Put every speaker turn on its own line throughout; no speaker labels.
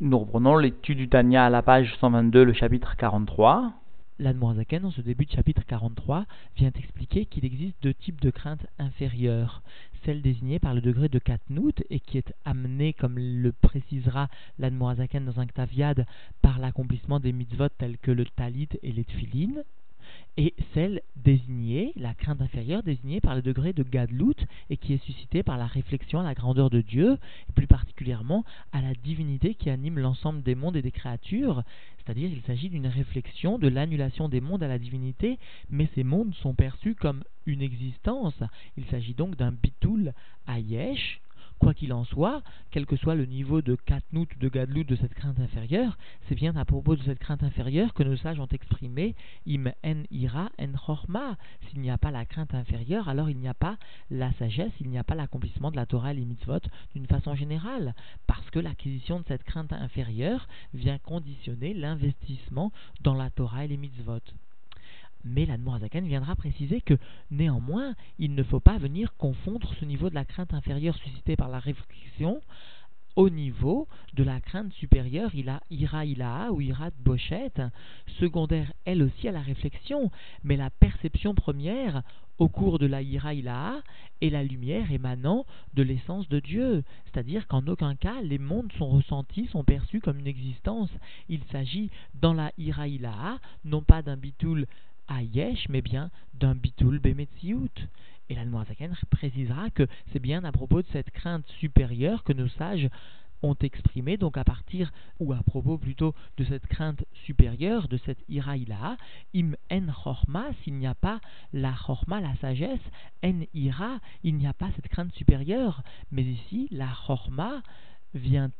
Nous reprenons l'étude du Tania à la page 122, le chapitre 43.
L'Admorazaken, dans ce début de chapitre 43, vient expliquer qu'il existe deux types de craintes inférieures. Celle désignée par le degré de Katnout et qui est amenée, comme le précisera l'Admorazaken dans un Ktaviad, par l'accomplissement des mitzvot tels que le Talit et les Tfilin, et celle désignée, la crainte inférieure désignée par le degré de Gadlut et qui est suscitée par la réflexion à la grandeur de Dieu, et plus particulièrement à la divinité qui anime l'ensemble des mondes et des créatures, c'est-à-dire il s'agit d'une réflexion de l'annulation des mondes à la divinité, mais ces mondes sont perçus comme une existence. Il s'agit donc d'un bitul ayesh, Quoi qu'il en soit, quel que soit le niveau de katnout de gadlout de cette crainte inférieure, c'est bien à propos de cette crainte inférieure que nos sages ont exprimé im en ira en chorma. S'il n'y a pas la crainte inférieure, alors il n'y a pas la sagesse, il n'y a pas l'accomplissement de la Torah et les mitzvot d'une façon générale, parce que l'acquisition de cette crainte inférieure vient conditionner l'investissement dans la Torah et les mitzvot. Mais l'Admorazakan viendra préciser que néanmoins, il ne faut pas venir confondre ce niveau de la crainte inférieure suscitée par la réflexion au niveau de la crainte supérieure, il a ira ilaha ou ira bochette, secondaire elle aussi à la réflexion, mais la perception première au cours de la ira ilaha est la lumière émanant de l'essence de Dieu, c'est-à-dire qu'en aucun cas les mondes sont ressentis, sont perçus comme une existence. Il s'agit dans la ira ilaha non pas d'un bitoul Ayesh, mais bien d'un bitul bemetziut. Et la Zaken précisera que c'est bien à propos de cette crainte supérieure que nos sages ont exprimé, donc à partir, ou à propos plutôt de cette crainte supérieure, de cette iraïla, im en chorma, s'il n'y a pas la chorma, la sagesse, en ira, il n'y a pas cette crainte supérieure, mais ici, la chorma vient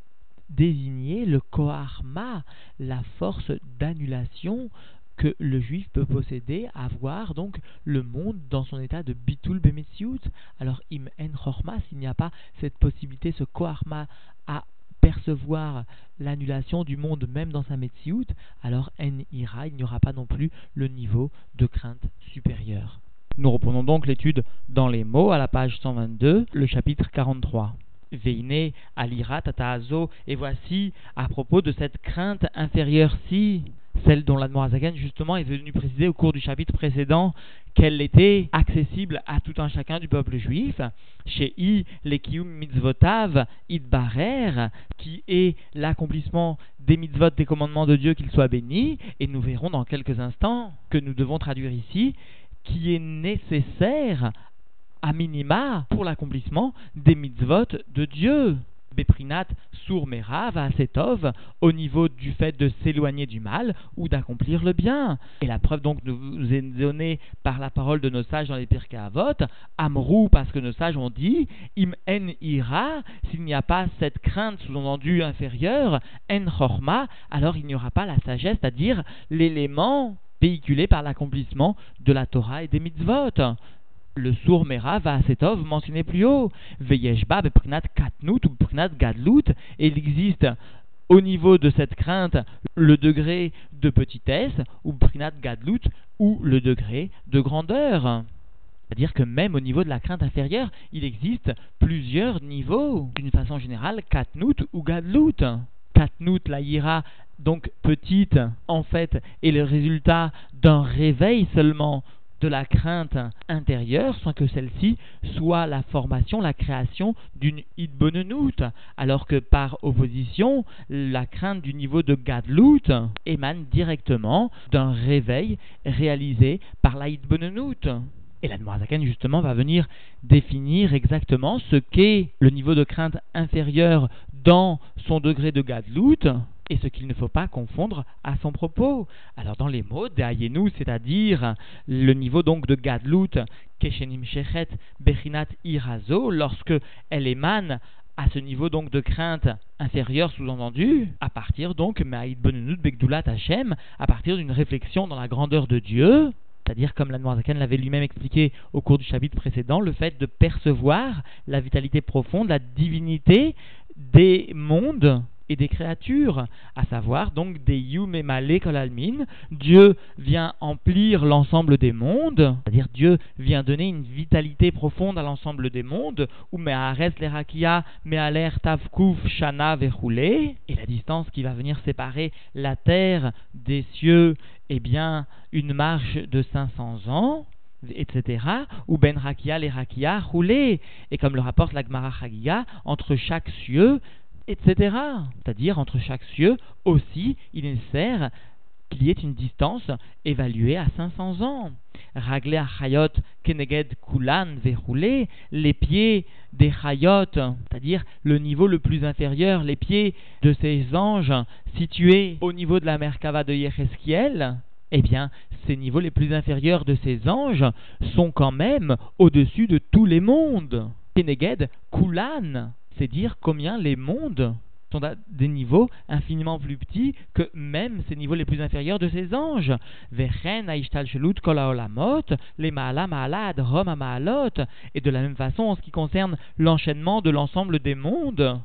désigner le koharma, la force d'annulation que le juif peut posséder, avoir donc le monde dans son état de bitul bemetsiout. Alors im en chorma, s'il n'y a pas cette possibilité, ce koharma à percevoir l'annulation du monde même dans sa metsiout, alors en ira, il n'y aura pas non plus le niveau de crainte supérieure.
Nous reprenons donc l'étude dans les mots à la page 122, le chapitre 43. Veine alira tataazo, et voici à propos de cette crainte inférieure-ci, celle dont l'Admorazagan justement est venu préciser au cours du chapitre précédent qu'elle était accessible à tout un chacun du peuple juif, chez I, l'Ekium mitzvotav idbarer, qui est l'accomplissement des mitzvot, des commandements de Dieu, qu'il soit béni, et nous verrons dans quelques instants que nous devons traduire ici, qui est nécessaire à minima pour l'accomplissement des mitzvot de Dieu. Beprinat Sourmera Asetov au niveau du fait de s'éloigner du mal ou d'accomplir le bien. Et la preuve donc nous est donnée par la parole de nos sages dans les Pirkei Avot, Amrou parce que nos sages ont dit Im en ira, s'il n'y a pas cette crainte sous-entendue inférieure, en chorma, alors il n'y aura pas la sagesse, c'est-à-dire l'élément véhiculé par l'accomplissement de la Torah et des mitzvot le sourd Mera va à Setov mentionné plus haut. Veyeshba beprinat katnut ou beprinat gadlut. Et il existe au niveau de cette crainte le degré de petitesse ou beprinat gadlut ou le degré de grandeur. C'est-à-dire que même au niveau de la crainte inférieure, il existe plusieurs niveaux. D'une façon générale, katnut ou gadlut. Katnut, la ira, donc petite, en fait, est le résultat d'un réveil seulement de la crainte intérieure sans que celle-ci soit la formation, la création d'une idbonenout, alors que par opposition, la crainte du niveau de gadlout émane directement d'un réveil réalisé par la idbonenout. Et la Zaken justement va venir définir exactement ce qu'est le niveau de crainte inférieur dans son degré de gadlout et ce qu'il ne faut pas confondre à son propos. Alors dans les mots d'Ayenu, c'est-à-dire le niveau donc de Gadlut, Keshenim Shechet, Bechinat Irazo, lorsque elle émane à ce niveau donc de crainte inférieure sous-entendu, à partir donc, Maïd Begdulat Hashem, à partir d'une réflexion dans la grandeur de Dieu, c'est-à-dire comme l'Anmoazakan l'avait lui-même expliqué au cours du chapitre précédent, le fait de percevoir la vitalité profonde, la divinité des mondes
et des créatures, à savoir donc des Yum et Kolalmin. Dieu vient emplir l'ensemble des mondes, c'est-à-dire Dieu vient donner une vitalité profonde à l'ensemble des mondes, ou Me'ares Lerakia, Me'aler Tavkuf Shana Verroulé, et la distance qui va venir séparer la terre des cieux, eh bien, une marche de 500 ans etc. Ou ben rakia les rakia roulé. Et comme le rapporte la Gemara entre chaque cieux, etc. C'est-à-dire entre chaque cieux aussi, il est nécessaire qu'il y ait une distance évaluée à 500 ans. Raglé à Chayot Keneged Kulan verroulé, les pieds des Chayot, c'est-à-dire le niveau le plus inférieur, les pieds de ces anges situés au niveau de la Merkava de Yecheskiel, eh bien, ces niveaux les plus inférieurs de ces anges sont quand même au-dessus de tous les mondes. Keneged, Kulan, c'est dire combien les mondes sont à des niveaux infiniment plus petits que même ces niveaux les plus inférieurs de ces anges. Les et de la même façon en ce qui concerne l'enchaînement de l'ensemble des mondes,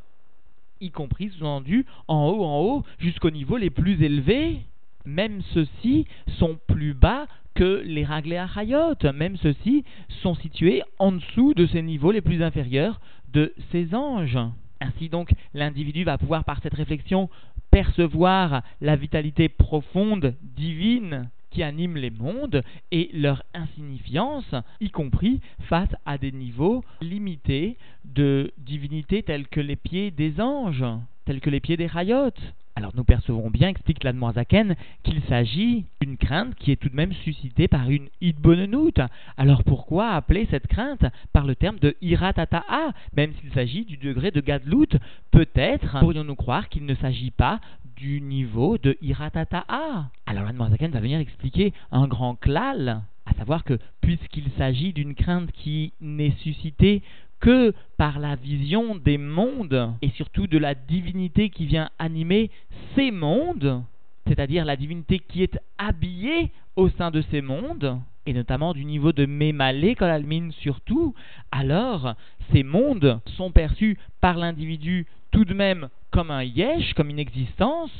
y compris sous-entendu en haut, en haut, jusqu'aux niveaux les plus élevés même ceux-ci sont plus bas que les Raglé Achayot. Même ceux-ci sont situés en dessous de ces niveaux les plus inférieurs de ces anges. Ainsi donc, l'individu va pouvoir par cette réflexion percevoir la vitalité profonde, divine, qui anime les mondes et leur insignifiance, y compris face à des niveaux limités de divinité tels que les pieds des anges, tels que les pieds des rayotes. Alors nous percevons bien, explique l'Admoisaken, qu'il s'agit d'une crainte qui est tout de même suscitée par une idbonenout. Alors pourquoi appeler cette crainte par le terme de iratata'a, même s'il s'agit du degré de gadlout? Peut-être pourrions-nous croire qu'il ne s'agit pas du niveau de iratata'a. Alors l'Admoisaken va venir expliquer un grand klal, à savoir que puisqu'il s'agit d'une crainte qui n'est suscitée que par la vision des mondes et surtout de la divinité qui vient animer ces mondes, c'est-à-dire la divinité qui est habillée au sein de ces mondes, et notamment du niveau de Mémalé, Kolalmine surtout, alors ces mondes sont perçus par l'individu tout de même comme un yesh, comme une existence,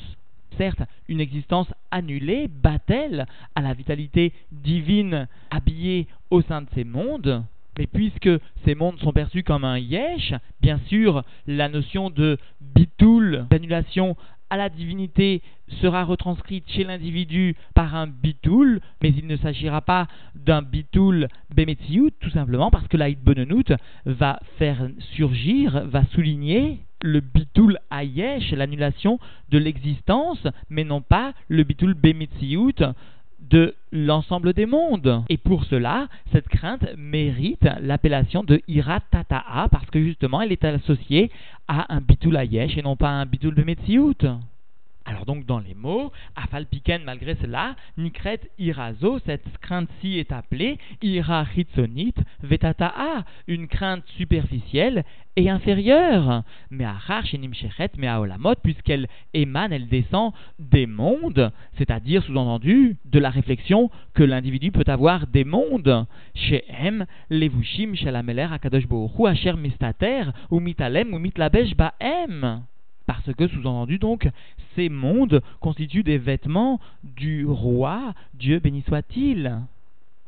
certes une existence annulée, battelle à la vitalité divine habillée au sein de ces mondes, mais puisque ces mondes sont perçus comme un yesh, bien sûr, la notion de bitoul, d'annulation à la divinité, sera retranscrite chez l'individu par un bitoul, mais il ne s'agira pas d'un bitoul bemetziut, tout simplement parce que la hitbonenout va faire surgir, va souligner le bitoul ayesh, l'annulation de l'existence, mais non pas le bitoul bemetziut de l'ensemble des mondes. Et pour cela, cette crainte mérite l'appellation de Iratata'a parce que justement elle est associée à un bitul ayesh et non pas à un bitul de alors donc dans les mots, Afalpiken malgré cela, Nikret Irazo, cette crainte-ci est appelée Ira Hitzonit Vetata'a, une crainte superficielle et inférieure. Mais à Nimshechet, mais à Olamot, puisqu'elle émane, elle descend des mondes, c'est-à-dire sous-entendu de la réflexion que l'individu peut avoir des mondes. Chez M, Levushim, Shalameler, Akadosh Bohu, Asher Mistater, ou Mitalem, ou Mitlabesh. Parce que, sous-entendu donc, ces mondes constituent des vêtements du roi, Dieu béni soit-il,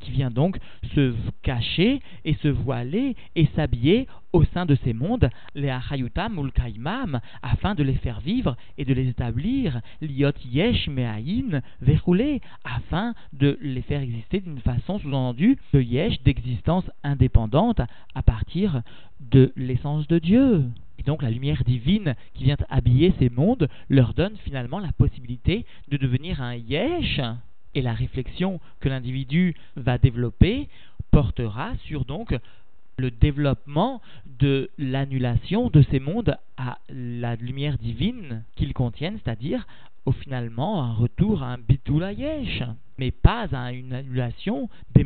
qui vient donc se cacher et se voiler et s'habiller au sein de ces mondes, les Achayutam ou Kaimam, afin de les faire vivre et de les établir, liot yesh me'ayin, verroulé, afin de les faire exister d'une façon sous-entendue de yesh d'existence indépendante à partir de l'essence de Dieu donc la lumière divine qui vient habiller ces mondes leur donne finalement la possibilité de devenir un yesh. Et la réflexion que l'individu va développer portera sur donc le développement de l'annulation de ces mondes à la lumière divine qu'ils contiennent, c'est-à-dire au finalement un retour à un bitul yesh, mais pas à une annulation des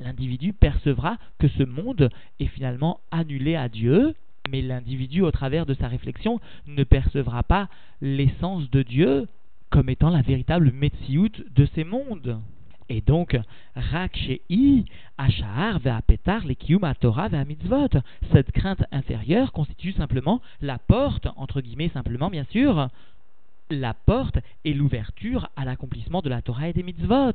L'individu percevra que ce monde est finalement annulé à Dieu mais l'individu, au travers de sa réflexion, ne percevra pas l'essence de Dieu comme étant la véritable Metsiout de ces mondes. Et donc, Rak I, Ashar, Ve'apetar, Lekiyum, Torah, Ve'amitzvot. Cette crainte inférieure constitue simplement la porte, entre guillemets simplement bien sûr, la porte et l'ouverture à l'accomplissement de la Torah et des mitzvot.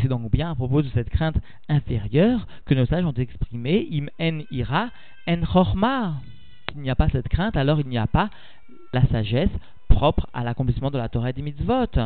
C'est donc bien à propos de cette crainte inférieure que nos sages ont exprimé Im en ira en chorma. S'il n'y a pas cette crainte, alors il n'y a pas la sagesse propre à l'accomplissement de la Torah des mitzvot.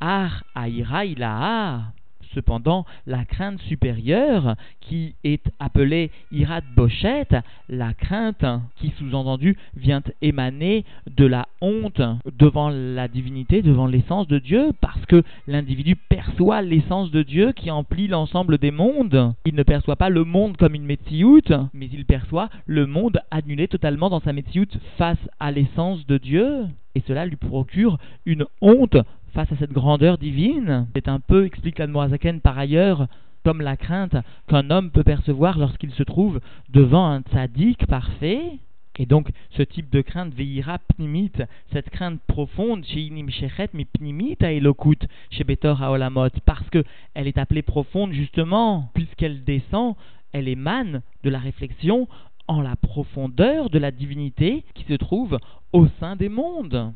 Ar aira ilaha. Cependant, la crainte supérieure, qui est appelée Irat Bochet, la crainte qui sous-entendu vient émaner de la honte devant la divinité, devant l'essence de Dieu, parce que l'individu perçoit l'essence de Dieu qui emplit l'ensemble des mondes. Il ne perçoit pas le monde comme une Metsiout, mais il perçoit le monde annulé totalement dans sa Metsiout face à l'essence de Dieu. Et cela lui procure une honte face à cette grandeur divine. C'est un peu, explique l'Admorazaken par ailleurs, comme la crainte qu'un homme peut percevoir lorsqu'il se trouve devant un tzaddik parfait. Et donc, ce type de crainte veillera pnimit, cette crainte profonde chez Inim mais pnimit à Elokut, chez Betor Haolamot, parce qu'elle est appelée profonde justement, puisqu'elle descend, elle émane de la réflexion en la profondeur de la divinité qui se trouve au sein des mondes.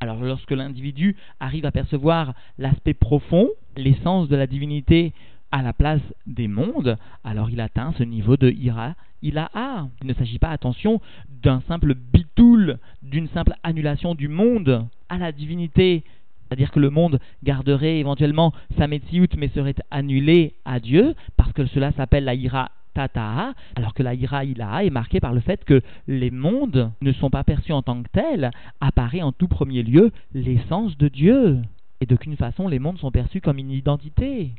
Alors lorsque l'individu arrive à percevoir l'aspect profond, l'essence de la divinité à la place des mondes, alors il atteint ce niveau de ira, il a a. Il ne s'agit pas, attention, d'un simple bitoul, d'une simple annulation du monde à la divinité. C'est-à-dire que le monde garderait éventuellement sa metsiout mais serait annulé à Dieu, parce que cela s'appelle la ira alors que la ira ilaha est marquée par le fait que les mondes ne sont pas perçus en tant que tels, apparaît en tout premier lieu l'essence de Dieu. Et d'aucune façon les mondes sont perçus comme une identité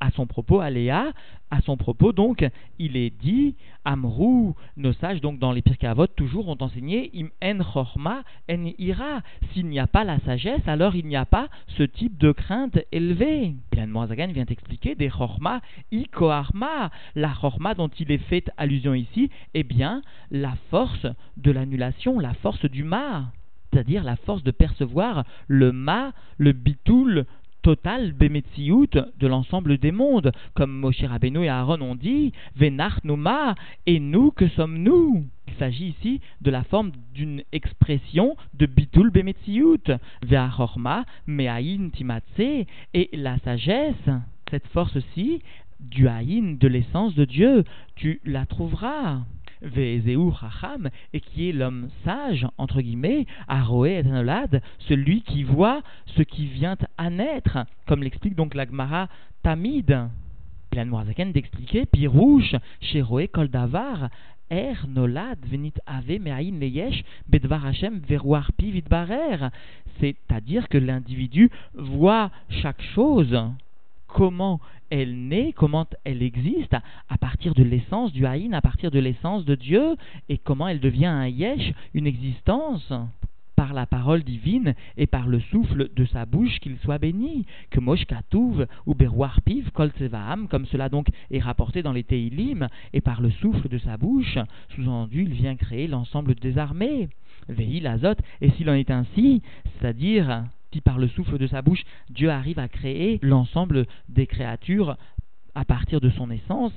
à son propos, Aléa, à son propos, donc, il est dit, Amrou, nos sages, donc dans les Pirkavot, toujours ont enseigné, Im en chorma en ira. S'il n'y a pas la sagesse, alors il n'y a pas ce type de crainte élevée. Et la vient expliquer des chorma, i koarma. La chorma dont il est fait allusion ici, eh bien, la force de l'annulation, la force du ma c'est-à-dire la force de percevoir le ma, le bitoul, total bemetsiout de l'ensemble des mondes, comme Moshe Rabbeinu et Aaron ont dit, Venach Numa, et nous que sommes-nous? Il s'agit ici de la forme d'une expression de bitul bemetsiout, Ve'achorma, Me'ayin timatse, et la sagesse, cette force-ci, du haïn, de l'essence de Dieu, tu la trouveras. Vezeu et qui est l'homme sage, entre guillemets, Aroé et Anolad, celui qui voit ce qui vient à naître, comme l'explique donc l'Agmara Tamid. Il a Noirzaken d'expliquer, Pirouche, chez Roé Koldavar, Er nolad venit ave me'ain leyesh bedvar Hashem veruar pi vidbarer. C'est-à-dire que l'individu voit chaque chose comment elle naît, comment elle existe à partir de l'essence du Haïn, à partir de l'essence de Dieu, et comment elle devient un Yesh, une existence par la parole divine et par le souffle de sa bouche qu'il soit béni, que Mosh ou Berouar Piv comme cela donc est rapporté dans les Teilim, et par le souffle de sa bouche, sous-entendu, il vient créer l'ensemble des armées. Vehi l'azot, et s'il en est ainsi, c'est-à-dire par le souffle de sa bouche, Dieu arrive à créer l'ensemble des créatures à partir de son essence,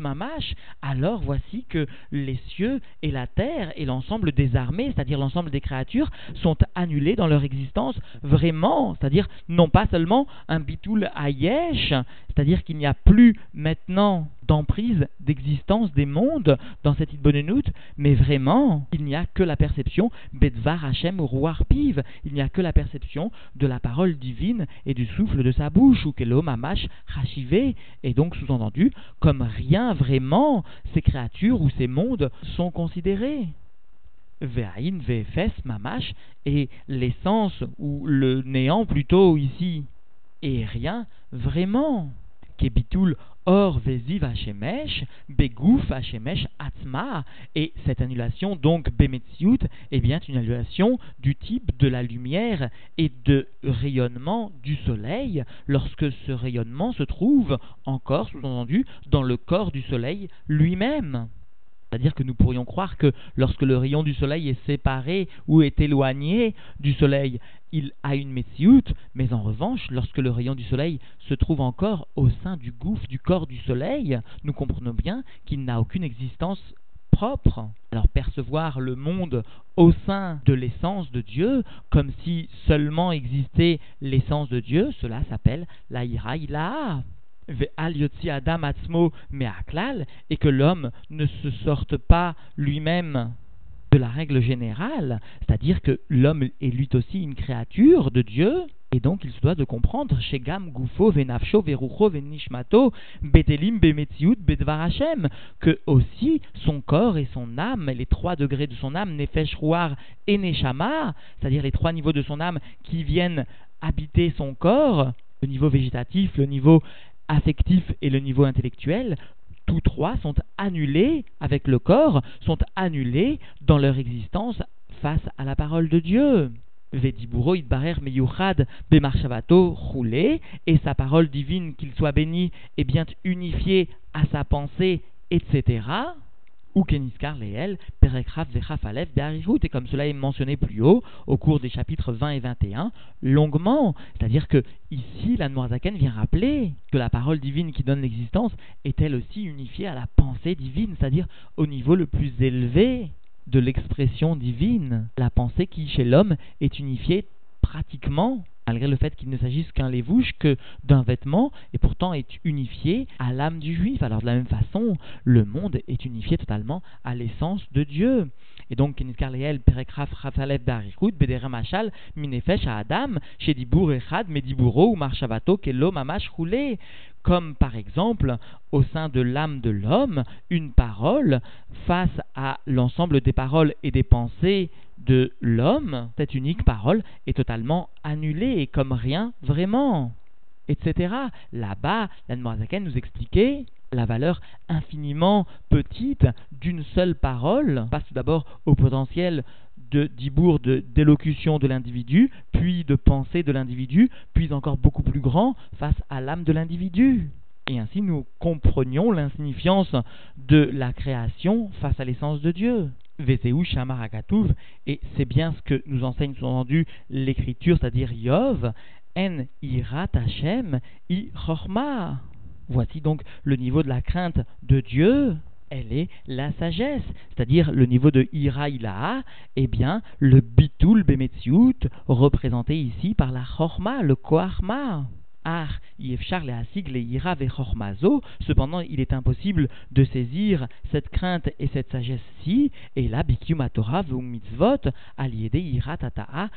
Mamash, alors voici que les cieux et la terre et l'ensemble des armées, c'est-à-dire l'ensemble des créatures, sont annulés dans leur existence vraiment, c'est-à-dire non pas seulement un bitul ayesh, c'est-à-dire qu'il n'y a plus maintenant d'emprise d'existence des mondes dans cette Idbonenout, mais vraiment, il n'y a que la perception Bedvar Hashem ou Piv, il n'y a que la perception de la parole divine et du souffle de sa bouche, ou Kelo Mamash Hashivé, et donc sous-entendu, comme rien vraiment, ces créatures ou ces mondes sont considérés. Ve'ain, Ve'efes, Mamash, et l'essence, ou le néant plutôt ici, et rien vraiment. Or Veziv Hashemesh, et cette annulation, donc Bemetziut, est bien une annulation du type de la lumière et de rayonnement du soleil, lorsque ce rayonnement se trouve encore, sous-entendu, dans le corps du soleil lui-même. C'est-à-dire que nous pourrions croire que lorsque le rayon du soleil est séparé ou est éloigné du soleil, il a une Metsiout, mais en revanche, lorsque le rayon du soleil se trouve encore au sein du gouffre du corps du soleil, nous comprenons bien qu'il n'a aucune existence propre. Alors percevoir le monde au sein de l'essence de Dieu, comme si seulement existait l'essence de Dieu, cela s'appelle la ira ilaha. Meaklal, et que l'homme ne se sorte pas lui-même de la règle générale, c'est-à-dire que l'homme est lui aussi une créature de Dieu, et donc il se doit de comprendre chez Gam Gufo Venafsho Verucho Venishmato Betelim Bemetziut Bedvar que aussi son corps et son âme, les trois degrés de son âme, Nefesh Ruar et Neshama, c'est-à-dire les trois niveaux de son âme qui viennent habiter son corps, le niveau végétatif, le niveau affectif et le niveau intellectuel, tous trois sont annulés avec le corps, sont annulés dans leur existence face à la parole de Dieu. Vediburo idbarer meyuchad bemarshavato roulé, et sa parole divine, qu'il soit béni, est bien unifiée à sa pensée, etc ou Keniskar Leel, Perekraf Vechafalev et comme cela est mentionné plus haut, au cours des chapitres 20 et 21, longuement. C'est-à-dire que ici, la Noirzaken vient rappeler que la parole divine qui donne l'existence est elle aussi unifiée à la pensée divine, c'est-à-dire au niveau le plus élevé de l'expression divine. La pensée qui, chez l'homme, est unifiée pratiquement malgré le fait qu'il ne s'agisse qu'un lévouche que d'un vêtement, et pourtant est unifié à l'âme du juif. Alors de la même façon, le monde est unifié totalement à l'essence de Dieu. Et donc, Perekraf, Barikut, Bederamachal, Minefesh, à Adam, chez Dibour Echad, Mediburo ou Marshavato, Kelo, Mamash, Roulé. Comme par exemple, au sein de l'âme de l'homme, une parole face à l'ensemble des paroles et des pensées de l'homme, cette unique parole est totalement annulée et comme rien vraiment, etc. Là-bas, la nous expliquait la valeur infiniment petite d'une seule parole, passe d'abord au potentiel de d'élocution de l'individu, puis de pensée de l'individu, puis encore beaucoup plus grand face à l'âme de l'individu. Et ainsi nous comprenions l'insignifiance de la création face à l'essence de Dieu. Et c'est bien ce que nous enseigne sous-entendu l'écriture, c'est-à-dire Yov, En Irat Hashem, I Chorma. Voici donc le niveau de la crainte de Dieu, elle est la sagesse, c'est-à-dire le niveau de Ira Ilaha, eh bien, le Bitul Bemetziut, représenté ici par la Chorma, le Koachma. Ar cependant il est impossible de saisir cette crainte et cette sagesse-ci, et là, bikium Torah mitzvot, aliede ira tata'a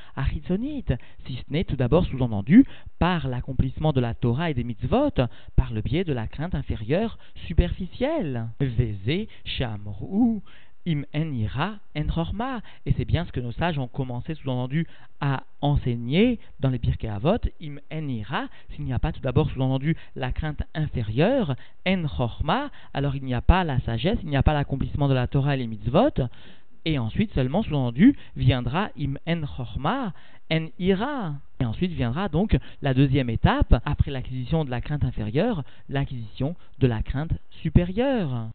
si ce n'est tout d'abord sous-entendu par l'accomplissement de la Torah et des mitzvot, par le biais de la crainte inférieure superficielle. Veze shamru im en ira en chorma. Et c'est bien ce que nos sages ont commencé, sous-entendu, à enseigner dans les Pirkei Avot, im en ira, s'il n'y a pas tout d'abord, sous-entendu, la crainte inférieure, en chorma, alors il n'y a pas la sagesse, il n'y a pas l'accomplissement de la Torah et les mitzvot, et ensuite seulement, sous-entendu, viendra im en chorma, en ira. Et ensuite viendra donc la deuxième étape, après l'acquisition de la crainte inférieure, l'acquisition de la crainte supérieure.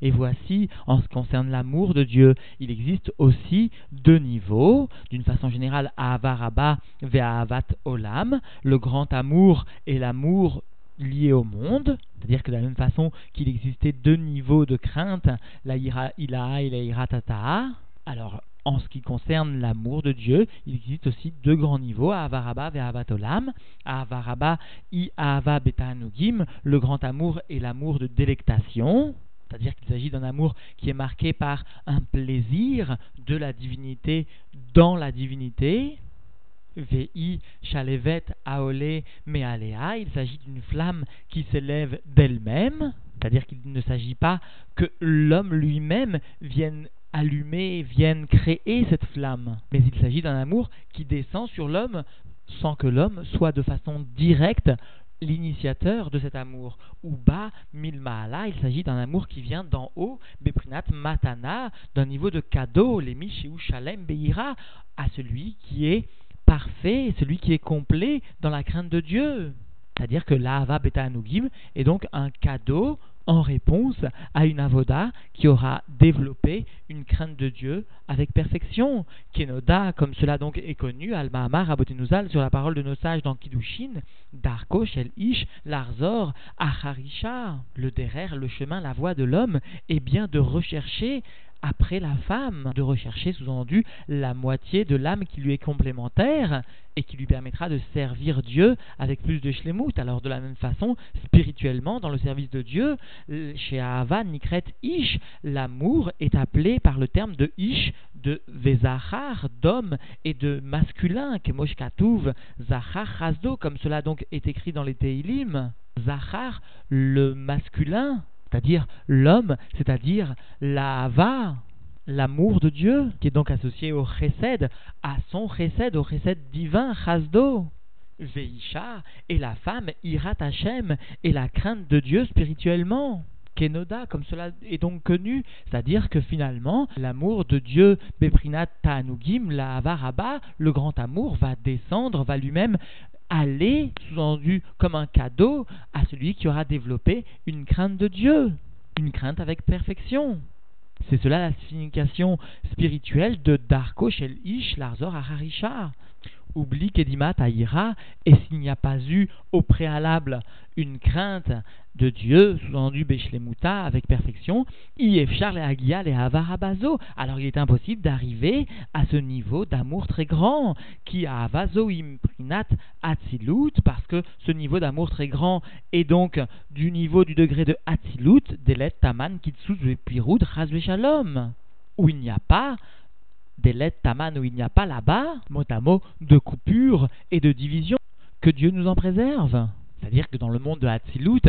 Et voici, en ce qui concerne l'amour de Dieu, il existe aussi deux niveaux. D'une façon générale, Ahavaraba Ve'ahavat Olam, le grand amour et l'amour lié au monde, c'est-à-dire que de la même façon qu'il existait deux niveaux de crainte, la ira ilaha et la ira tata. Alors, en ce qui concerne l'amour de Dieu, il existe aussi deux grands niveaux, Avaraba et Avatolam. Avaraba i Ava Betanugim, le grand amour et l'amour de délectation. C'est-à-dire qu'il s'agit d'un amour qui est marqué par un plaisir de la divinité dans la divinité. Vi Shalevet Aole Mealea, il s'agit d'une flamme qui s'élève d'elle-même, c'est-à-dire qu'il ne s'agit pas que l'homme lui-même vienne allumer, viennent créer cette flamme. Mais il s'agit d'un amour qui descend sur l'homme sans que l'homme soit de façon directe l'initiateur de cet amour. Ou bas milmaala, il s'agit d'un amour qui vient d'en haut, beprinat matana, d'un niveau de cadeau, les ou shalem beira, à celui qui est parfait, celui qui est complet dans la crainte de Dieu. C'est-à-dire que l'Ahava Beta Anugim est donc un cadeau en réponse à une avoda qui aura développé une crainte de Dieu avec perfection. Kenoda, comme cela donc est connu, Al-Mahamar Abotenuzal, sur la parole de nos sages dans Kiddushin, Darko, Shel Ish, Larzor, Acharisha, le derrière, le chemin, la voie de l'homme, est bien de rechercher après la femme, de rechercher sous-entendu la moitié de l'âme qui lui est complémentaire et qui lui permettra de servir Dieu avec plus de shlemut. Alors de la même façon, spirituellement, dans le service de Dieu, chez Ahava Nikret Ish, l'amour est appelé par le terme de Ish, de Vezachar, d'homme, et de masculin, Kemosh Katouv, Zachar Chazdo, comme cela donc est écrit dans les Teilim. Zachar, le masculin, c'est-à-dire l'homme, c'est-à-dire l'ava, l'amour de Dieu, qui est donc associé au chesed, à son chesed, au chesed divin, chasdo. Veisha, et la femme, irat Hashem, et la crainte de Dieu spirituellement. Kenoda, comme cela est donc connu, c'est-à-dire que finalement, l'amour de Dieu, Beprinat Ta'anugim, la Avaraba, le grand amour, va descendre, va lui-même aller, sous-entendu comme un cadeau, à celui qui aura développé une crainte de Dieu, une crainte avec perfection. C'est cela la signification spirituelle de Darko Shel Ish Larzor Aharisha. Oublie Kedimat Aïra, et s'il n'y a pas eu au préalable une crainte de Dieu, sous-entendu Beshlemuta, avec perfection, Yefchar le Hagia le Havarabazo. Alors il est impossible d'arriver à ce niveau d'amour très grand, qui a Avazo imprinat Atzilut, parce que ce niveau d'amour très grand est donc du niveau du degré de Atzilut, Delet Taman Kitsuz Pirud Shalom, où il n'y a pas des taman où il n'y a pas là-bas, mot à mot, de coupure et de division, que Dieu nous en préserve. C'est-à-dire que dans le monde de Hatzilut,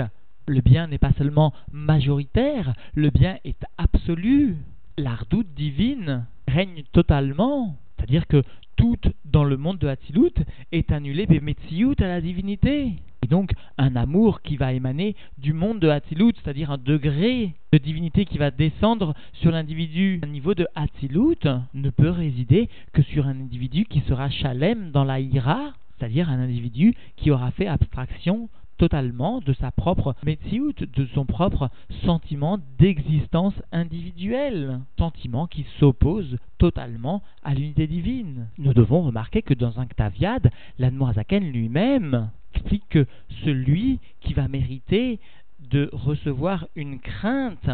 le bien n'est pas seulement majoritaire, le bien est absolu. L'ardoute divine règne totalement. C'est-à-dire que tout dans le monde de Hatzilut est annulé Bemetziut à la divinité. Donc un amour qui va émaner du monde de Hatzilut, c'est-à-dire un degré de divinité qui va descendre sur l'individu. Un niveau de Hatzilut ne peut résider que sur un individu qui sera chalem dans la ira, c'est-à-dire un individu qui aura fait abstraction totalement de sa propre metsiout, de son propre sentiment d'existence individuelle, sentiment qui s'oppose totalement à l'unité divine. Nous devons remarquer que dans un Ktaviad, l'Anmoazaken lui-même explique que celui qui va mériter de recevoir une crainte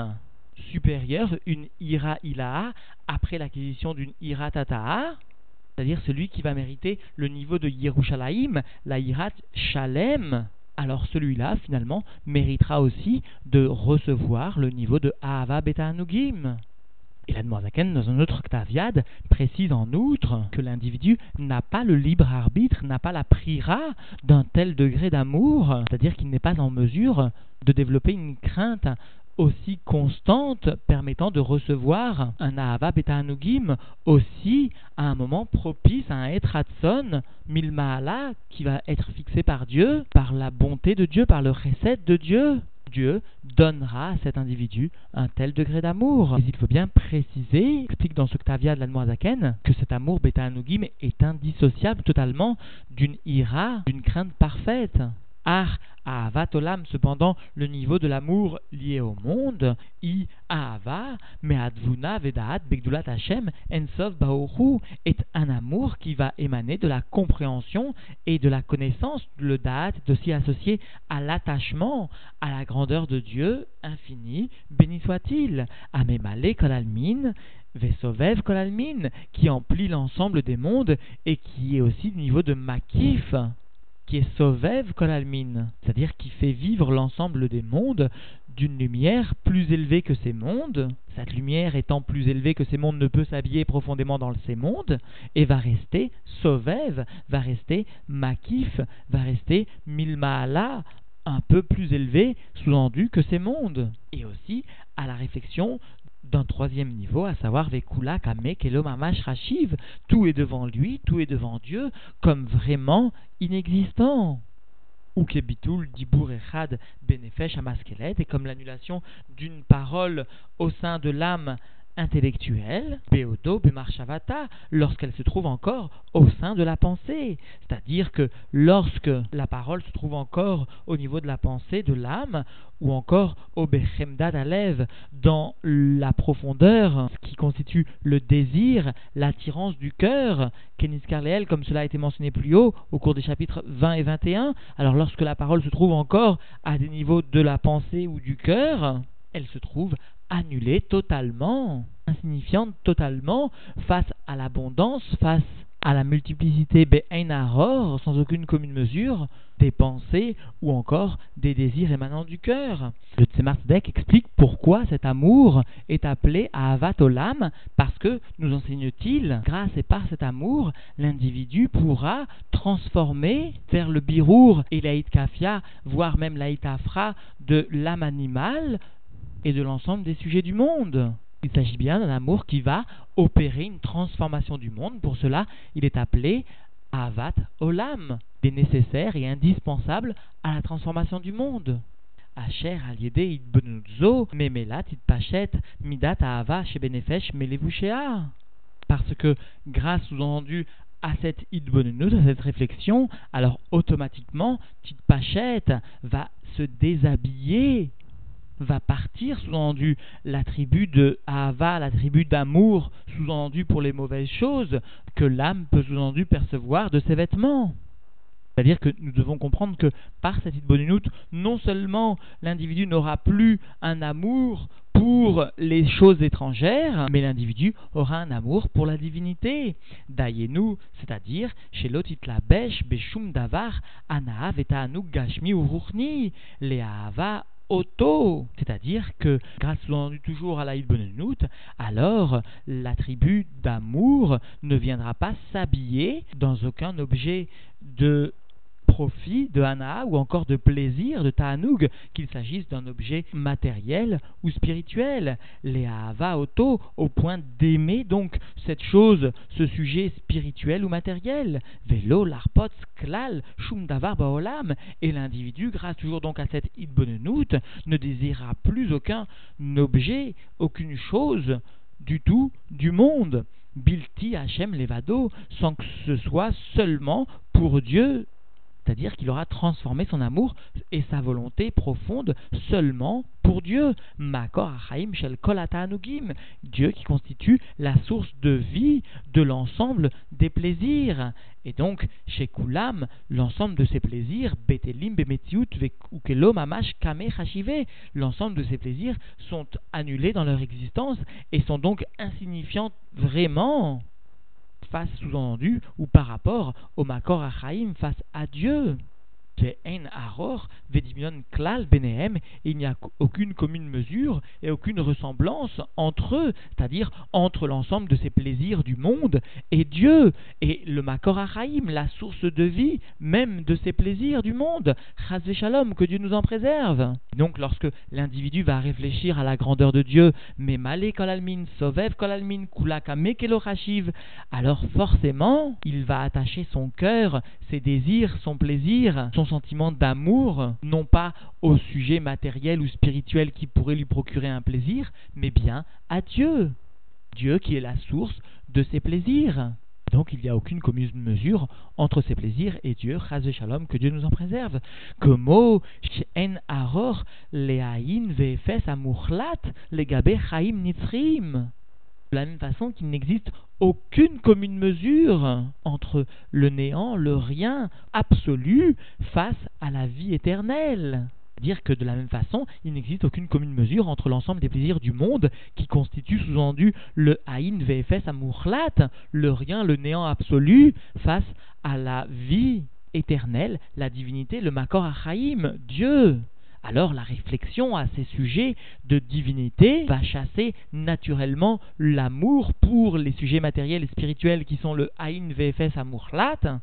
supérieure, une ira ilaha, après l'acquisition d'une ira tata'a, c'est-à-dire celui qui va mériter le niveau de Yerushalayim, la irat shalem, alors celui-là, finalement, méritera aussi de recevoir le niveau de Ahava Beta Anugim. Et la Zaken, dans un autre octaviade, précise en outre que l'individu n'a pas le libre arbitre, n'a pas la prira d'un tel degré d'amour, c'est-à-dire qu'il n'est pas en mesure de développer une crainte aussi constante permettant de recevoir un Ahava Beta Anugim aussi à un moment propice à un Etratson Milmaala qui va être fixé par Dieu, par la bonté de Dieu, par le recette de Dieu. Dieu donnera à cet individu un tel degré d'amour. Mais il faut bien préciser, explique dans ce Ktavia de l'Anmoazaken, que cet amour Beta Anugim est indissociable totalement d'une ira, d'une crainte parfaite. Ar cependant, le niveau de l'amour lié au monde, I Ahava, Me'advuna Vedaat Begdulat Hashem, Ensov Baoru, est un amour qui va émaner de la compréhension et de la connaissance, le Da'at est aussi associé à l'attachement, à la grandeur de Dieu infini, béni soit-il, Amemale Kolalmin, Vesovev Kolalmin, qui emplit l'ensemble des mondes et qui est aussi du niveau de Makif qui est Sovev Kolalmin, c'est-à-dire qui fait vivre l'ensemble des mondes d'une lumière plus élevée que ces mondes. Cette lumière étant plus élevée que ces mondes ne peut s'habiller profondément dans ces mondes et va rester Sovev, va rester Makif, va rester Milmaala, un peu plus élevé, sous-entendu, que ces mondes. Et aussi à la réflexion d'un troisième niveau, à savoir Vekula Kame Kelomamash Rashiv. Tout est devant lui, tout est devant Dieu, comme vraiment inexistant. Ou Kebitul Dibur Echad Benefesh Amaskelet, et comme l'annulation d'une parole au sein de l'âme intellectuelle, Beodo Bemarchavata, lorsqu'elle se trouve encore au sein de la pensée. C'est-à-dire que lorsque la parole se trouve encore au niveau de la pensée, de l'âme, ou encore au Bechemdad Alev, dans la profondeur, ce qui constitue le désir, l'attirance du cœur, Kenis Karleel, comme cela a été mentionné plus haut au cours des chapitres 20 et 21. Alors lorsque la parole se trouve encore à des niveaux de la pensée ou du cœur, elle se trouve annulée totalement, insignifiante totalement face à l'abondance, face à la multiplicité Be'einaror, sans aucune commune mesure, des pensées ou encore des désirs émanant du cœur. Le Tzemar explique pourquoi cet amour est appelé Ahavat Olam, parce que, nous enseigne-t-il, grâce et par cet amour, l'individu pourra transformer vers le birour et l'aït kafia, voire même l'aït afra de l'âme animale et de l'ensemble des sujets du monde. Il s'agit bien d'un amour qui va opérer une transformation du monde. Pour cela, il est appelé Avat Olam, des nécessaires et indispensables à la transformation du monde. Asher aliede memelat itpachet midat ahava shebenefesh melevushea. Parce que, grâce sous-entendu à cette idbonenut, à cette réflexion, alors automatiquement, Titpachet va se déshabiller va partir, sous-entendu l'attribut de Ahava, l'attribut d'amour, sous-entendu pour les mauvaises choses, que l'âme peut sous-entendu percevoir de ses vêtements. C'est-à-dire que nous devons comprendre que par cette idboninout, non seulement l'individu n'aura plus un amour pour les choses étrangères, mais l'individu aura un amour pour la divinité. Dayenu, c'est-à-dire chez l'otit la besh beshum davar anaha vetanu gashmi uruchni le auto, c'est-à-dire que grâce toujours à la Benenout, alors l'attribut d'amour ne viendra pas s'habiller dans aucun objet de profit de Hana ou encore de plaisir de Ta'anoug, qu'il s'agisse d'un objet matériel ou spirituel. Les Ahava Auto, au point d'aimer donc cette chose, ce sujet spirituel ou matériel. Vélo, l'arpot, klal, shum davar baolam. Et l'individu, grâce toujours donc à cette idbonenout, ne désirera plus aucun objet, aucune chose du tout du monde. Bilti Hachem Levado, sans que ce soit seulement pour Dieu c'est-à-dire qu'il aura transformé son amour et sa volonté profonde seulement pour Dieu. Makor Achaim Shel Anugim, Dieu qui constitue la source de vie de l'ensemble des plaisirs. Et donc, chez Kulam, l'ensemble de ces plaisirs, Betelim l'ensemble de ces plaisirs sont annulés dans leur existence et sont donc insignifiants vraiment face sous-entendu ou par rapport au Makor Achaim face à Dieu klal il n'y a aucune commune mesure et aucune ressemblance entre eux, c'est-à-dire entre l'ensemble de ces plaisirs du monde et Dieu, et le Makor la source de vie même de ces plaisirs du monde. Chazve Shalom, que Dieu nous en préserve. Donc lorsque l'individu va réfléchir à la grandeur de Dieu, mais malé kolalmin, sovev kolalmin, alors forcément, il va attacher son cœur, ses désirs, son plaisir, son sentiment d'amour, non pas au sujet matériel ou spirituel qui pourrait lui procurer un plaisir, mais bien à Dieu. Dieu qui est la source de ses plaisirs. Donc il n'y a aucune commune mesure entre ses plaisirs et Dieu, Chaz Shalom, que Dieu nous en préserve. Aror, de la même façon qu'il n'existe aucune commune mesure entre le néant, le rien absolu face à la vie éternelle. Dire que de la même façon, il n'existe aucune commune mesure entre l'ensemble des plaisirs du monde qui constitue sous-entendu le Haïn VFS Amourlat, le rien, le néant absolu, face à la vie éternelle, la divinité, le Makor Achaim, Dieu alors la réflexion à ces sujets de divinité va chasser naturellement l'amour pour les sujets matériels et spirituels qui sont le Aïn VFS Amourlat,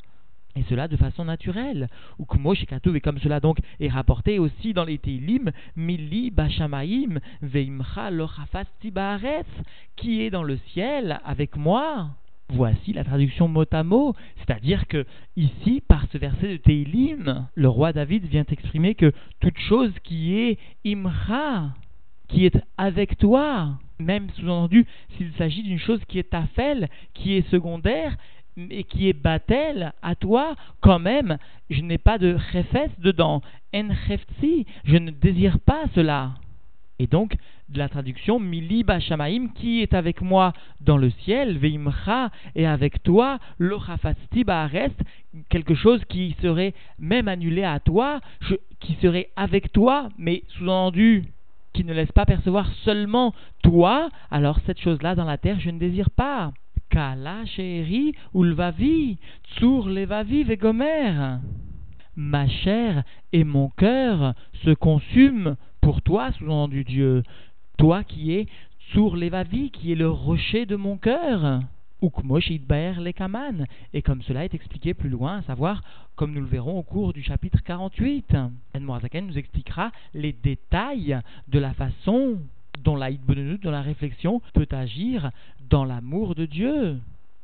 et cela de façon naturelle. Ou et comme cela donc est rapporté aussi dans les Teilim, Mili Bashamaim Veimcha Lochafas Tibaretz, qui est dans le ciel avec moi. Voici la traduction mot à mot, c'est-à-dire que ici, par ce verset de Teilim, le roi David vient exprimer que toute chose qui est imra, qui est avec toi, Même sous-entendu, s'il s'agit d'une chose qui est affelle, qui est secondaire, et qui est batel à toi, quand même, je n'ai pas de chefes dedans. En je ne désire pas cela. Et donc, de la traduction, Mili Bashamaim, qui est avec moi dans le ciel, Veimcha, et avec toi, lo reste quelque chose qui serait même annulé à toi, qui serait avec toi, mais sous-entendu, qui ne laisse pas percevoir seulement toi, alors cette chose-là dans la terre, je ne désire pas. Kala Sheri Ulvavi, Tsur Levavi Vegomer. Ma chair et mon cœur se consument pour toi, sous-entendu Dieu. Toi qui es Tsur Levavi, qui est le rocher de mon cœur. Et comme cela est expliqué plus loin, à savoir, comme nous le verrons au cours du chapitre 48, Morazaken nous expliquera les détails de la façon dont la dans la réflexion, peut agir dans l'amour de Dieu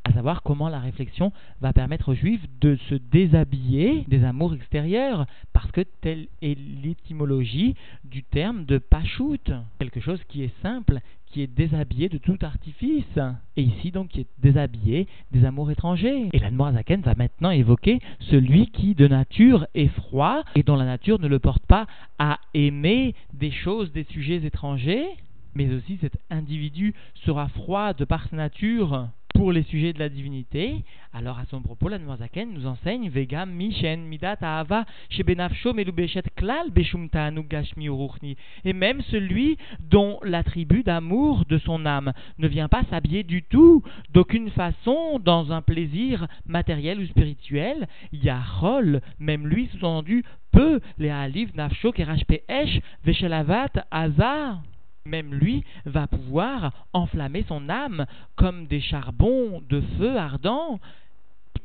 à savoir comment la réflexion va permettre aux juifs de se déshabiller des amours extérieurs, parce que telle est l'étymologie du terme de pachout, quelque chose qui est simple, qui est déshabillé de tout artifice, et ici donc qui est déshabillé des amours étrangers. Et l'Anmoazaken va maintenant évoquer celui qui de nature est froid et dont la nature ne le porte pas à aimer des choses, des sujets étrangers, mais aussi cet individu sera froid de par sa nature pour les sujets de la divinité, alors à son propos, la Zaken nous enseigne Vegam Mishen Midat Ahava Shebenafsho Melubeshet Klal Beshum Gashmi Uruchni. Et même celui dont l'attribut d'amour de son âme ne vient pas s'habiller du tout, d'aucune façon, dans un plaisir matériel ou spirituel, Yahol, même lui sous-entendu, peut, les Aliv Nafsho Kerashpe Esh Veshelavat Azar même lui va pouvoir enflammer son âme comme des charbons de feu ardent,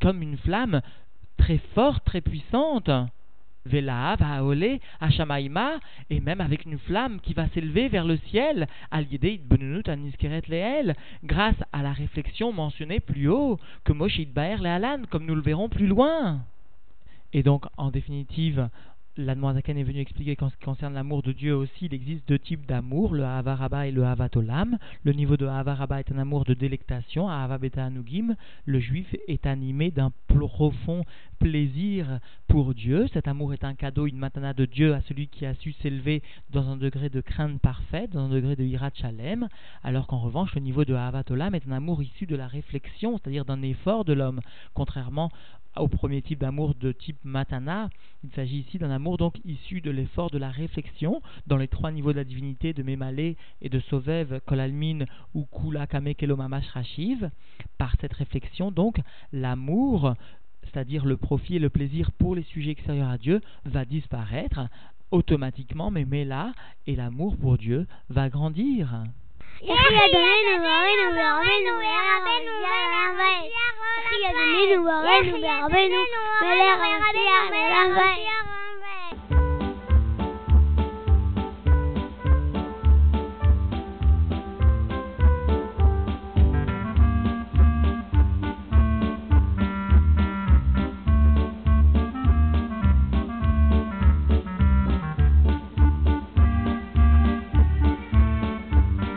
comme une flamme très forte, très puissante. Vela va oler Shamaïma, et même avec une flamme qui va s'élever vers le ciel, grâce à la réflexion mentionnée plus haut, que Moshe Baer le comme nous le verrons plus loin. Et donc, en définitive, L'Admoazaken est venu expliquer qu'en ce qui concerne l'amour de Dieu aussi, il existe deux types d'amour, le Havaraba et le Havatolam. Le niveau de Havaraba est un amour de délectation, Ahava Beta Anugim. Le juif est animé d'un profond plaisir pour Dieu. Cet amour est un cadeau, une matana de Dieu à celui qui a su s'élever dans un degré de crainte parfaite, dans un degré de Hirat Shalem, alors qu'en revanche, le niveau de Havatolam est un amour issu de la réflexion, c'est-à-dire d'un effort de l'homme, contrairement au premier type d'amour de type matana. Il s'agit ici d'un amour donc issu de l'effort de la réflexion dans les trois niveaux de la divinité de Mémalé et de Sovev, Kolalmin ou Kula Kame. Par cette réflexion, donc, l'amour, c'est-à-dire le profit et le plaisir pour les sujets extérieurs à Dieu, va disparaître automatiquement, mais Méla et l'amour pour Dieu va grandir. Yeah, yeah, yeah, yeah, yeah, yeah, yeah, yeah, yeah, yeah,